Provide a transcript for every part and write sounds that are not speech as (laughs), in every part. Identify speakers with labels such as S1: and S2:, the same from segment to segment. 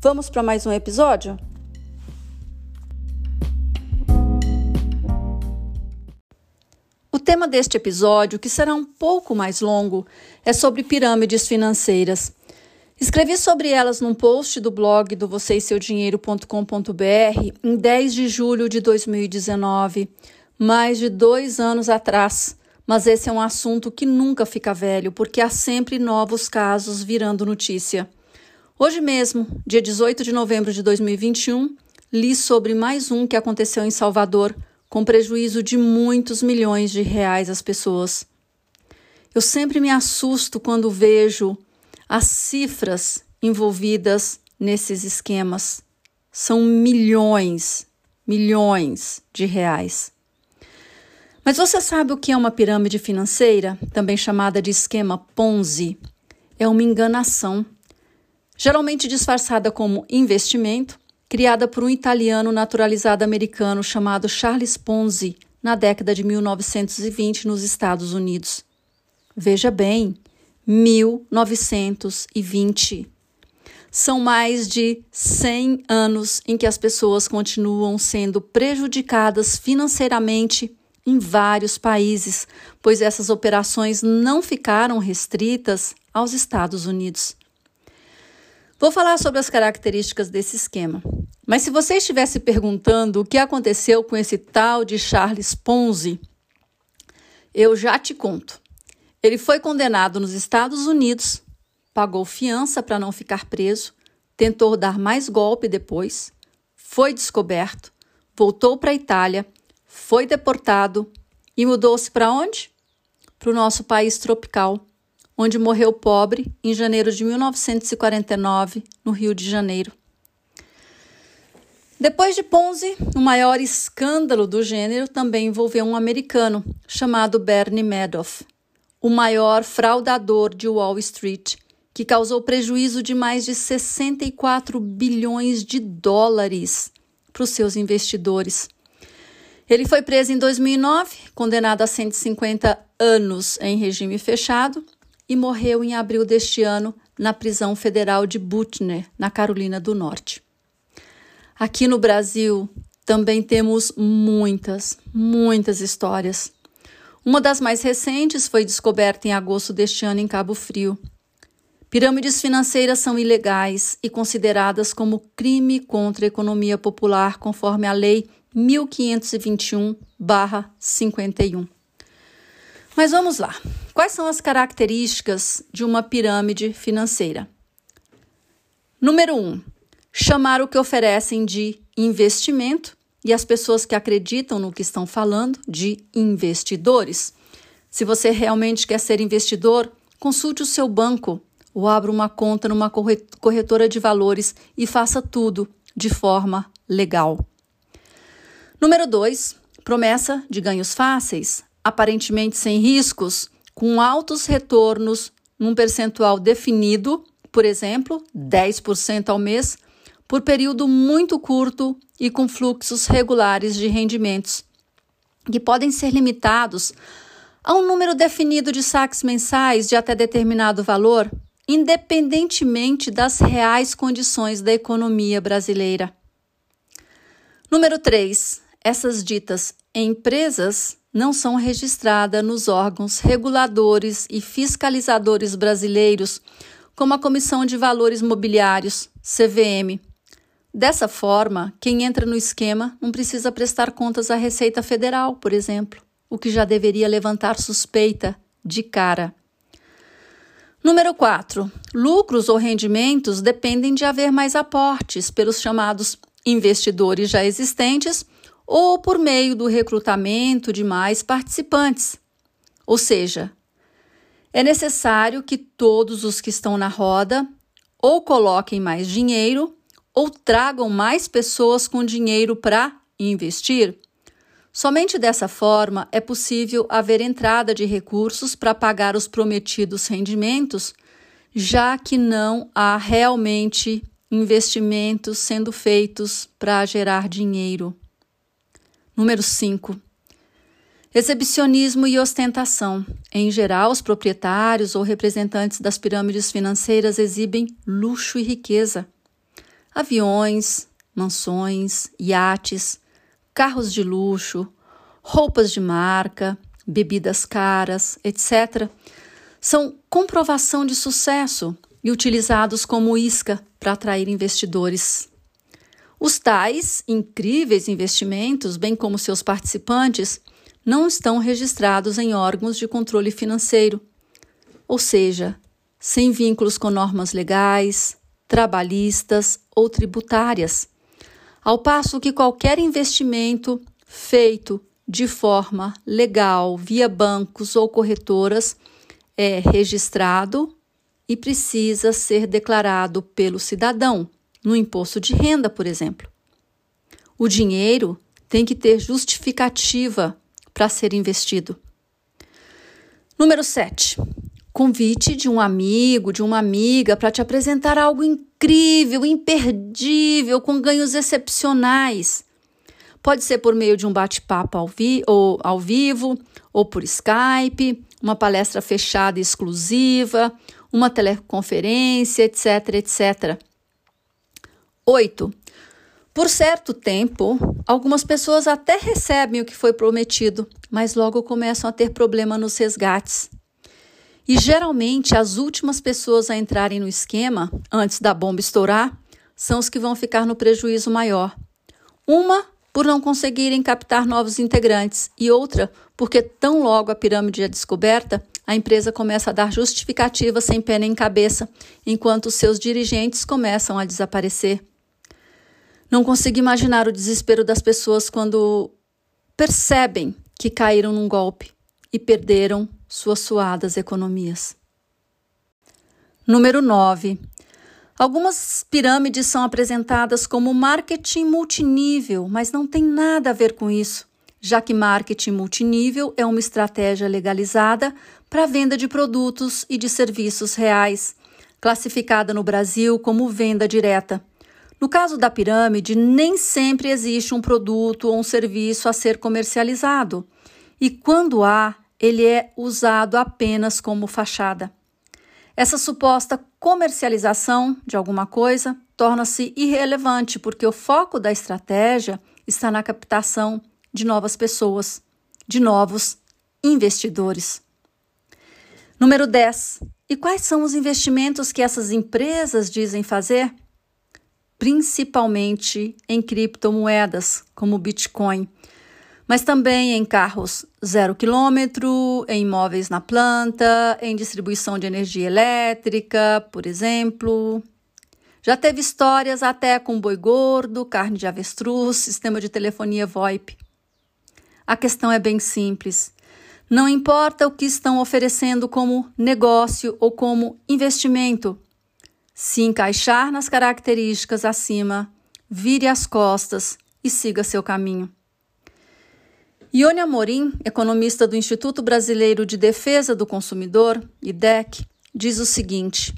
S1: Vamos para mais um episódio? O tema deste episódio, que será um pouco mais longo, é sobre pirâmides financeiras. Escrevi sobre elas num post do blog do vocêseudinheiro.com.br em 10 de julho de 2019, mais de dois anos atrás. Mas esse é um assunto que nunca fica velho, porque há sempre novos casos virando notícia. Hoje mesmo, dia 18 de novembro de 2021, li sobre mais um que aconteceu em Salvador, com prejuízo de muitos milhões de reais às pessoas. Eu sempre me assusto quando vejo as cifras envolvidas nesses esquemas. São milhões, milhões de reais. Mas você sabe o que é uma pirâmide financeira, também chamada de esquema Ponzi? É uma enganação geralmente disfarçada como investimento, criada por um italiano naturalizado americano chamado Charles Ponzi na década de 1920 nos Estados Unidos. Veja bem, 1920. São mais de 100 anos em que as pessoas continuam sendo prejudicadas financeiramente em vários países, pois essas operações não ficaram restritas aos Estados Unidos. Vou falar sobre as características desse esquema. Mas se você estivesse perguntando o que aconteceu com esse tal de Charles Ponzi, eu já te conto. Ele foi condenado nos Estados Unidos, pagou fiança para não ficar preso, tentou dar mais golpe depois, foi descoberto, voltou para a Itália, foi deportado e mudou-se para onde? Para o nosso país tropical, onde morreu pobre em janeiro de 1949, no Rio de Janeiro. Depois de Ponzi, o maior escândalo do gênero também envolveu um americano chamado Bernie Madoff, o maior fraudador de Wall Street, que causou prejuízo de mais de 64 bilhões de dólares para os seus investidores. Ele foi preso em 2009, condenado a 150 anos em regime fechado e morreu em abril deste ano na prisão federal de Butner, na Carolina do Norte. Aqui no Brasil também temos muitas, muitas histórias. Uma das mais recentes foi descoberta em agosto deste ano em Cabo Frio. Pirâmides financeiras são ilegais e consideradas como crime contra a economia popular, conforme a Lei 1521-51. Mas vamos lá. Quais são as características de uma pirâmide financeira? Número 1. Um, chamar o que oferecem de investimento e as pessoas que acreditam no que estão falando de investidores. Se você realmente quer ser investidor, consulte o seu banco ou abra uma conta numa corretora de valores e faça tudo de forma legal. Número 2. Promessa de ganhos fáceis aparentemente sem riscos, com altos retornos num percentual definido, por exemplo, 10% ao mês, por período muito curto e com fluxos regulares de rendimentos, que podem ser limitados a um número definido de saques mensais de até determinado valor, independentemente das reais condições da economia brasileira. Número 3. Essas ditas empresas não são registradas nos órgãos reguladores e fiscalizadores brasileiros, como a Comissão de Valores Mobiliários, CVM. Dessa forma, quem entra no esquema não precisa prestar contas à Receita Federal, por exemplo, o que já deveria levantar suspeita de cara. Número 4. Lucros ou rendimentos dependem de haver mais aportes pelos chamados investidores já existentes ou por meio do recrutamento de mais participantes. Ou seja, é necessário que todos os que estão na roda ou coloquem mais dinheiro ou tragam mais pessoas com dinheiro para investir. Somente dessa forma é possível haver entrada de recursos para pagar os prometidos rendimentos, já que não há realmente investimentos sendo feitos para gerar dinheiro. Número 5. Exibicionismo e ostentação. Em geral, os proprietários ou representantes das pirâmides financeiras exibem luxo e riqueza. Aviões, mansões, iates, carros de luxo, roupas de marca, bebidas caras, etc., são comprovação de sucesso e utilizados como isca para atrair investidores. Os tais incríveis investimentos, bem como seus participantes, não estão registrados em órgãos de controle financeiro, ou seja, sem vínculos com normas legais, trabalhistas ou tributárias, ao passo que qualquer investimento feito de forma legal via bancos ou corretoras é registrado e precisa ser declarado pelo cidadão no imposto de renda, por exemplo. O dinheiro tem que ter justificativa para ser investido. Número 7. Convite de um amigo, de uma amiga para te apresentar algo incrível, imperdível, com ganhos excepcionais. Pode ser por meio de um bate-papo ao, vi ou ao vivo, ou por Skype, uma palestra fechada e exclusiva, uma teleconferência, etc, etc. 8. Por certo tempo, algumas pessoas até recebem o que foi prometido, mas logo começam a ter problema nos resgates. E geralmente as últimas pessoas a entrarem no esquema, antes da bomba estourar, são os que vão ficar no prejuízo maior. Uma por não conseguirem captar novos integrantes, e outra porque, tão logo a pirâmide é descoberta, a empresa começa a dar justificativas sem pé nem cabeça, enquanto seus dirigentes começam a desaparecer. Não consigo imaginar o desespero das pessoas quando percebem que caíram num golpe e perderam suas suadas economias. Número 9. Algumas pirâmides são apresentadas como marketing multinível, mas não tem nada a ver com isso, já que marketing multinível é uma estratégia legalizada para a venda de produtos e de serviços reais, classificada no Brasil como venda direta. No caso da pirâmide, nem sempre existe um produto ou um serviço a ser comercializado, e quando há, ele é usado apenas como fachada. Essa suposta comercialização de alguma coisa torna-se irrelevante porque o foco da estratégia está na captação de novas pessoas, de novos investidores. Número 10. E quais são os investimentos que essas empresas dizem fazer? Principalmente em criptomoedas, como Bitcoin, mas também em carros zero quilômetro, em imóveis na planta, em distribuição de energia elétrica, por exemplo. Já teve histórias até com boi gordo, carne de avestruz, sistema de telefonia VoIP. A questão é bem simples. Não importa o que estão oferecendo como negócio ou como investimento, se encaixar nas características acima, vire as costas e siga seu caminho. Ione Amorim, economista do Instituto Brasileiro de Defesa do Consumidor, IDEC, diz o seguinte: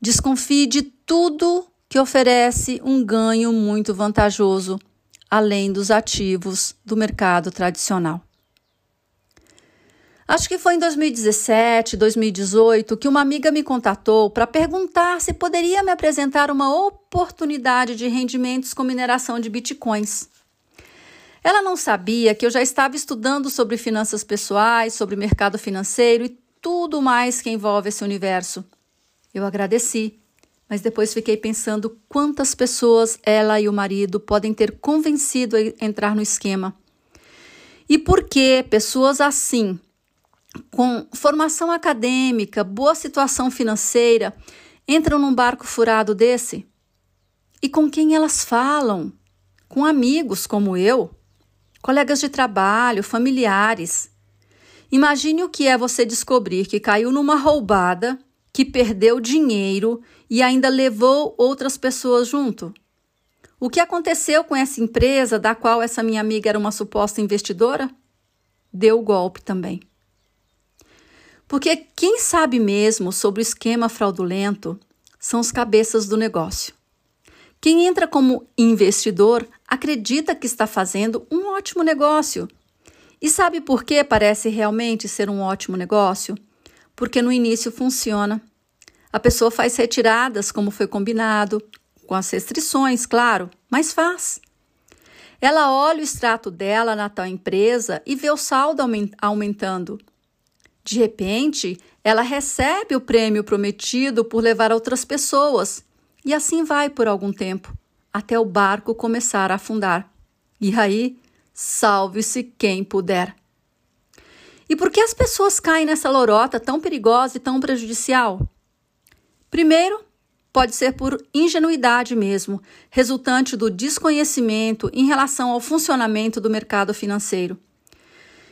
S1: desconfie de tudo que oferece um ganho muito vantajoso, além dos ativos do mercado tradicional. Acho que foi em 2017, 2018 que uma amiga me contatou para perguntar se poderia me apresentar uma oportunidade de rendimentos com mineração de bitcoins. Ela não sabia que eu já estava estudando sobre finanças pessoais, sobre mercado financeiro e tudo mais que envolve esse universo. Eu agradeci, mas depois fiquei pensando quantas pessoas ela e o marido podem ter convencido a entrar no esquema. E por que pessoas assim, com formação acadêmica, boa situação financeira, entram num barco furado desse? E com quem elas falam? Com amigos como eu, colegas de trabalho, familiares. Imagine o que é você descobrir que caiu numa roubada, que perdeu dinheiro e ainda levou outras pessoas junto. O que aconteceu com essa empresa da qual essa minha amiga era uma suposta investidora? Deu golpe também. Porque quem sabe mesmo sobre o esquema fraudulento são os cabeças do negócio. Quem entra como investidor acredita que está fazendo um ótimo negócio. E sabe por que parece realmente ser um ótimo negócio? Porque no início funciona. A pessoa faz retiradas como foi combinado, com as restrições, claro, mas faz. Ela olha o extrato dela na tal empresa e vê o saldo aumentando. De repente, ela recebe o prêmio prometido por levar outras pessoas, e assim vai por algum tempo, até o barco começar a afundar. E aí, salve-se quem puder. E por que as pessoas caem nessa lorota tão perigosa e tão prejudicial? Primeiro, pode ser por ingenuidade mesmo, resultante do desconhecimento em relação ao funcionamento do mercado financeiro.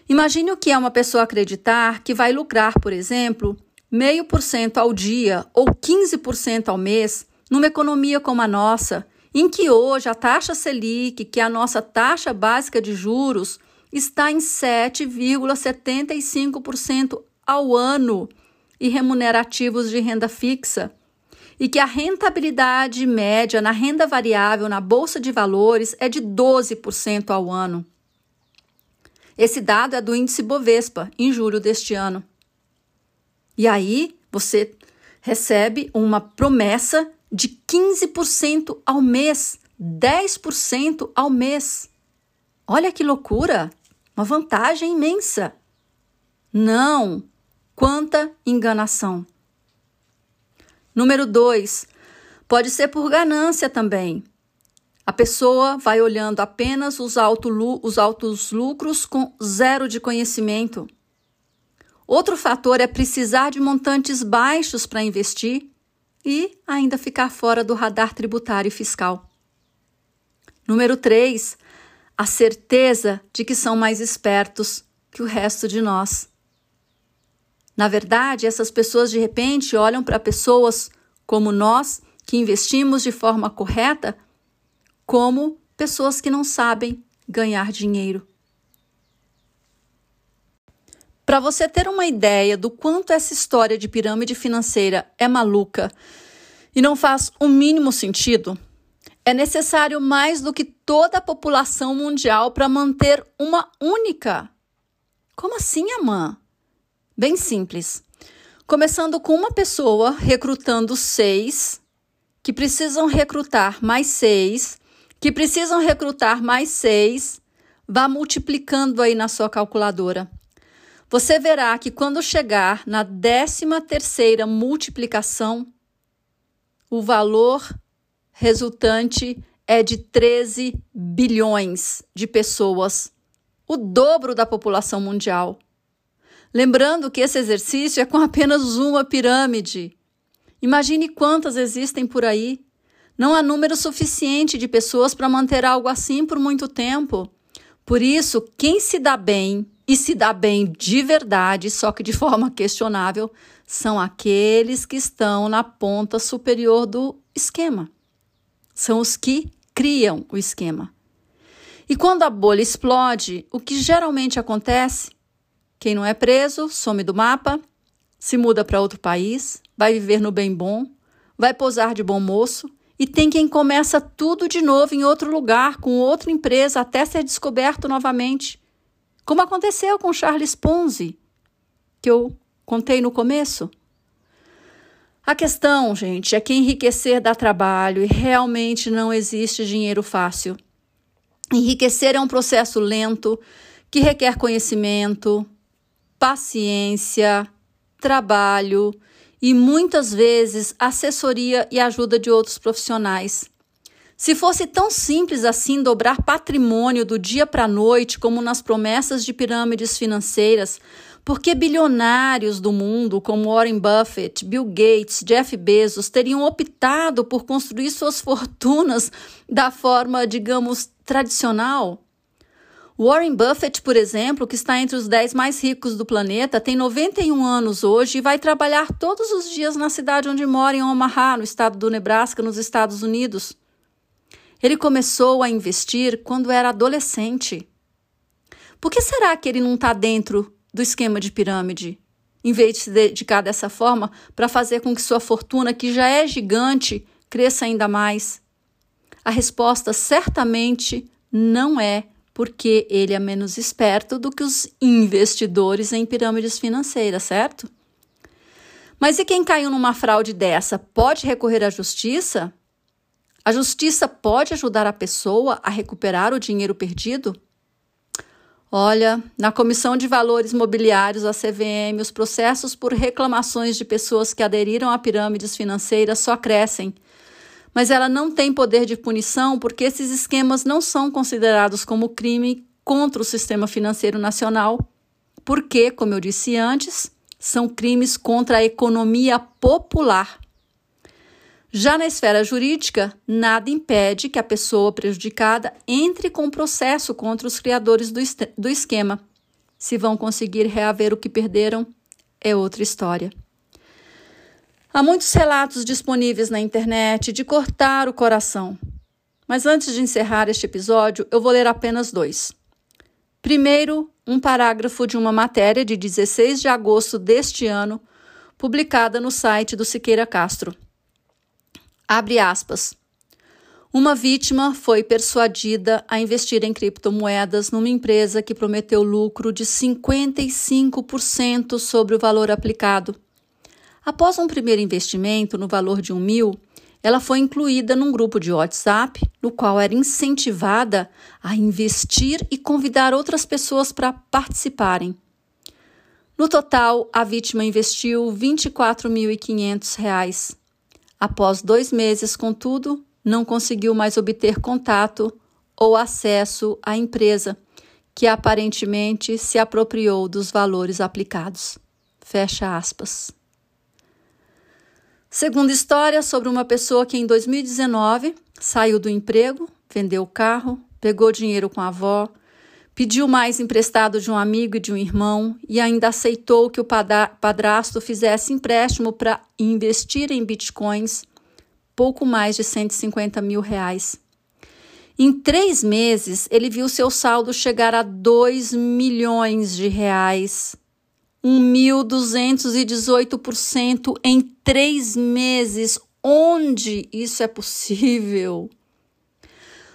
S1: Imagine o que é uma pessoa acreditar que vai lucrar, por exemplo, meio por cento ao dia ou 15% ao mês numa economia como a nossa, em que hoje a taxa Selic, que é a nossa taxa básica de juros, está em 7,75% ao ano e remunerativos de renda fixa, e que a rentabilidade média na renda variável na bolsa de valores é de 12% ao ano. Esse dado é do índice Bovespa, em julho deste ano. E aí você recebe uma promessa de 15% ao mês, 10% ao mês. Olha que loucura! Uma vantagem imensa. Não, quanta enganação. Número 2. Pode ser por ganância também. A pessoa vai olhando apenas os, alto, os altos lucros com zero de conhecimento. Outro fator é precisar de montantes baixos para investir e ainda ficar fora do radar tributário e fiscal. Número 3. A certeza de que são mais espertos que o resto de nós. Na verdade, essas pessoas de repente olham para pessoas como nós, que investimos de forma correta, como pessoas que não sabem ganhar dinheiro. Para você ter uma ideia do quanto essa história de pirâmide financeira é maluca e não faz o mínimo sentido, é necessário mais do que toda a população mundial para manter uma única. Como assim, Amã? Bem simples. Começando com uma pessoa recrutando seis, que precisam recrutar mais seis, que precisam recrutar mais seis, vá multiplicando aí na sua calculadora. Você verá que quando chegar na décima terceira multiplicação, o valor resultante é de 13 bilhões de pessoas, o dobro da população mundial. Lembrando que esse exercício é com apenas uma pirâmide. Imagine quantas existem por aí. Não há número suficiente de pessoas para manter algo assim por muito tempo. Por isso, quem se dá bem e se dá bem de verdade, só que de (laughs) forma questionável, são aqueles que estão na ponta superior do esquema. São os que criam o esquema. E quando a bolha explode, o que geralmente acontece quem não é preso some do mapa, se muda para outro país, vai viver no bem bom, vai posar de bom moço e tem quem começa tudo de novo em outro lugar, com outra empresa, até ser descoberto novamente. Como aconteceu com Charles Ponzi, que eu contei no começo. A questão, gente, é que enriquecer dá trabalho e realmente não existe dinheiro fácil. Enriquecer é um processo lento que requer conhecimento, paciência, trabalho e muitas vezes assessoria e ajuda de outros profissionais. Se fosse tão simples assim dobrar patrimônio do dia para a noite, como nas promessas de pirâmides financeiras, por que bilionários do mundo, como Warren Buffett, Bill Gates, Jeff Bezos, teriam optado por construir suas fortunas da forma, digamos, tradicional? Warren Buffett, por exemplo, que está entre os 10 mais ricos do planeta, tem 91 anos hoje e vai trabalhar todos os dias na cidade onde mora, em Omaha, no estado do Nebraska, nos Estados Unidos. Ele começou a investir quando era adolescente. Por que será que ele não está dentro do esquema de pirâmide? Em vez de se dedicar dessa forma para fazer com que sua fortuna, que já é gigante, cresça ainda mais? A resposta certamente não é porque ele é menos esperto do que os investidores em pirâmides financeiras, certo? Mas e quem caiu numa fraude dessa pode recorrer à justiça? A justiça pode ajudar a pessoa a recuperar o dinheiro perdido? Olha, na Comissão de Valores Mobiliários, a CVM, os processos por reclamações de pessoas que aderiram a pirâmides financeiras só crescem. Mas ela não tem poder de punição porque esses esquemas não são considerados como crime contra o sistema financeiro nacional, porque, como eu disse antes, são crimes contra a economia popular. Já na esfera jurídica, nada impede que a pessoa prejudicada entre com processo contra os criadores do, do esquema. Se vão conseguir reaver o que perderam, é outra história. Há muitos relatos disponíveis na internet de cortar o coração. Mas antes de encerrar este episódio, eu vou ler apenas dois. Primeiro, um parágrafo de uma matéria de 16 de agosto deste ano, publicada no site do Siqueira Castro. Abre aspas. Uma vítima foi persuadida a investir em criptomoedas numa empresa que prometeu lucro de 55% sobre o valor aplicado. Após um primeiro investimento no valor de um mil, ela foi incluída num grupo de WhatsApp, no qual era incentivada a investir e convidar outras pessoas para participarem. No total, a vítima investiu R$ 24.500. Após dois meses, contudo, não conseguiu mais obter contato ou acesso à empresa, que aparentemente se apropriou dos valores aplicados. Fecha aspas. Segunda história sobre uma pessoa que em 2019 saiu do emprego, vendeu o carro, pegou dinheiro com a avó, pediu mais emprestado de um amigo e de um irmão e ainda aceitou que o padrasto fizesse empréstimo para investir em bitcoins, pouco mais de 150 mil reais. Em três meses, ele viu seu saldo chegar a 2 milhões de reais. 1.218% em três meses. Onde isso é possível?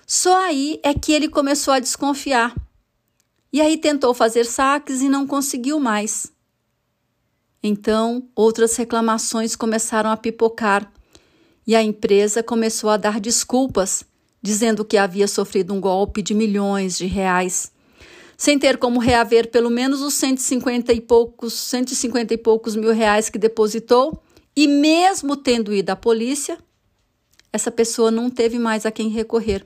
S1: Só aí é que ele começou a desconfiar e aí tentou fazer saques e não conseguiu mais. Então, outras reclamações começaram a pipocar e a empresa começou a dar desculpas, dizendo que havia sofrido um golpe de milhões de reais, sem ter como reaver pelo menos os 150 e poucos, 150 e poucos mil reais que depositou, e mesmo tendo ido à polícia, essa pessoa não teve mais a quem recorrer.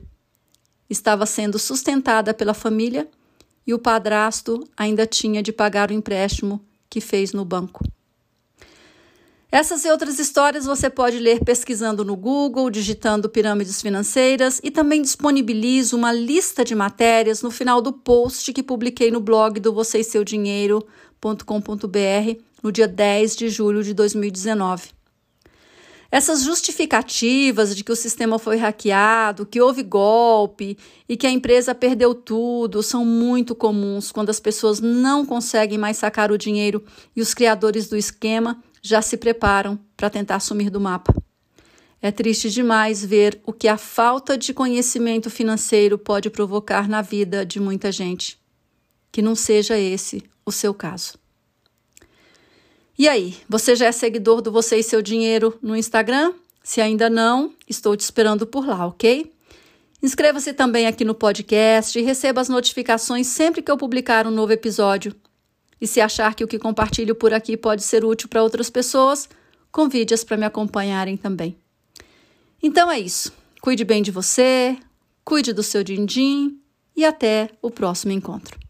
S1: Estava sendo sustentada pela família e o padrasto ainda tinha de pagar o empréstimo que fez no banco. Essas e outras histórias você pode ler pesquisando no Google, digitando pirâmides financeiras e também disponibilizo uma lista de matérias no final do post que publiquei no blog do vocêsseudinheiro.com.br no dia 10 de julho de 2019. Essas justificativas de que o sistema foi hackeado, que houve golpe e que a empresa perdeu tudo são muito comuns quando as pessoas não conseguem mais sacar o dinheiro e os criadores do esquema já se preparam para tentar sumir do mapa. É triste demais ver o que a falta de conhecimento financeiro pode provocar na vida de muita gente. Que não seja esse o seu caso. E aí, você já é seguidor do Você e Seu Dinheiro no Instagram? Se ainda não, estou te esperando por lá, ok? Inscreva-se também aqui no podcast e receba as notificações sempre que eu publicar um novo episódio. E se achar que o que compartilho por aqui pode ser útil para outras pessoas, convide-as para me acompanharem também. Então é isso. Cuide bem de você, cuide do seu din-din e até o próximo encontro.